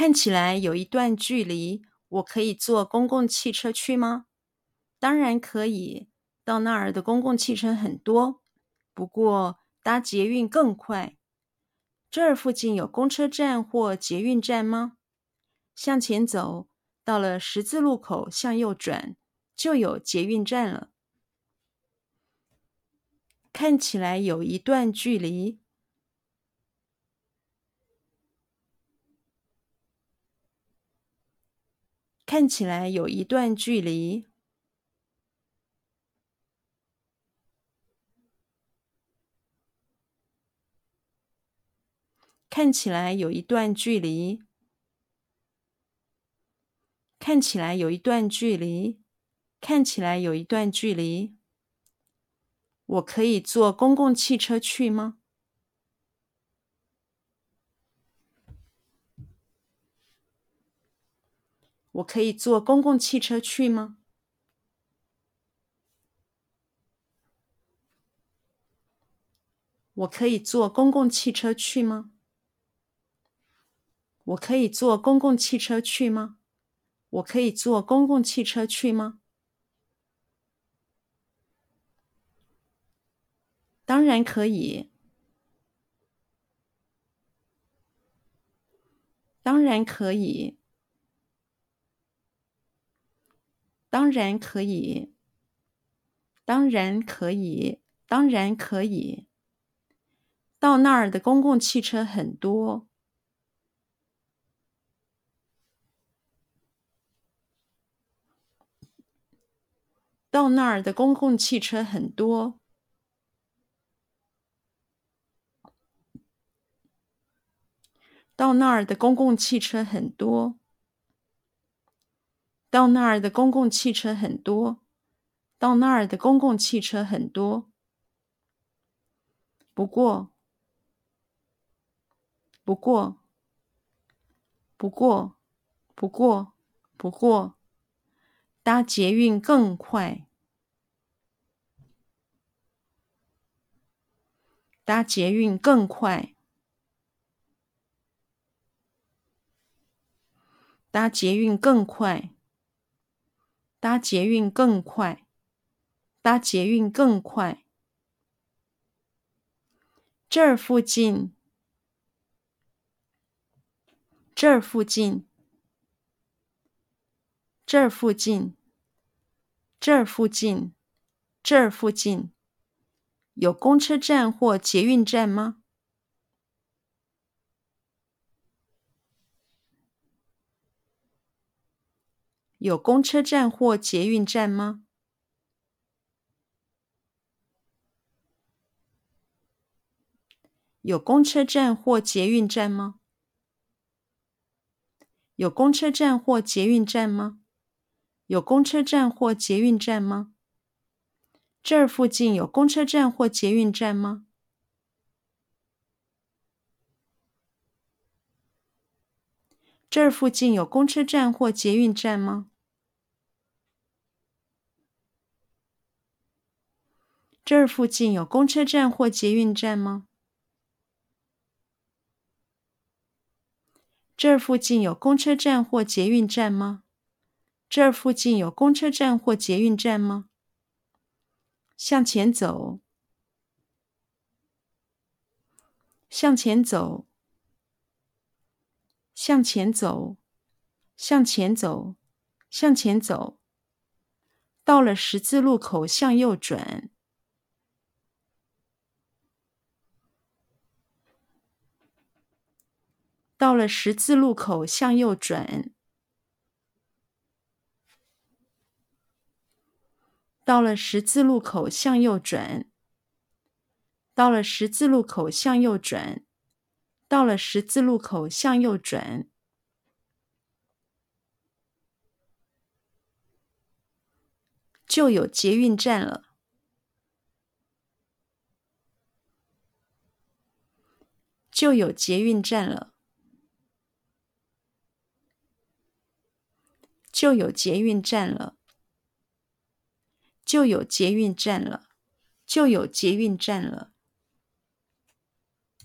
看起来有一段距离，我可以坐公共汽车去吗？当然可以，到那儿的公共汽车很多，不过搭捷运更快。这儿附近有公车站或捷运站吗？向前走，到了十字路口，向右转，就有捷运站了。看起来有一段距离。看起来有一段距离。看起来有一段距离。看起来有一段距离。看起来有一段距离。我可以坐公共汽车去吗？我可以坐公共汽车去吗？我可以坐公共汽车去吗？我可以坐公共汽车去吗？我可以坐公共汽车去吗？当然可以。当然可以。当然可以，当然可以，当然可以。到那儿的公共汽车很多。到那儿的公共汽车很多。到那儿的公共汽车很多。到那儿的公共汽车很多，到那儿的公共汽车很多。不过，不过，不过，不过，不过，搭捷运更快。搭捷运更快。搭捷运更快。搭捷运更快，搭捷运更快。这儿附近，这儿附近，这儿附近，这儿附近，这儿附近，有公车站或捷运站吗？有公车站或捷运站吗？有公车站或捷运站吗？有公车站或捷运站吗？有公车站或捷运站吗？这儿附近有公车站或捷运站吗？这儿附近有公车站或捷运站吗？这儿附近有公车站或捷运站吗？这儿附近有公车站或捷运站吗？这儿附近有公车站或捷运站吗？向前走，向前走，向前走，向前走，向前走。到了十字路口，向右转。到了十字路口，向右转。到了十字路口，向右转。到了十字路口，向右转。到了十字路口，向右转。就有捷运站了。就有捷运站了。就有捷运站了，就有捷运站了，就有捷运站了。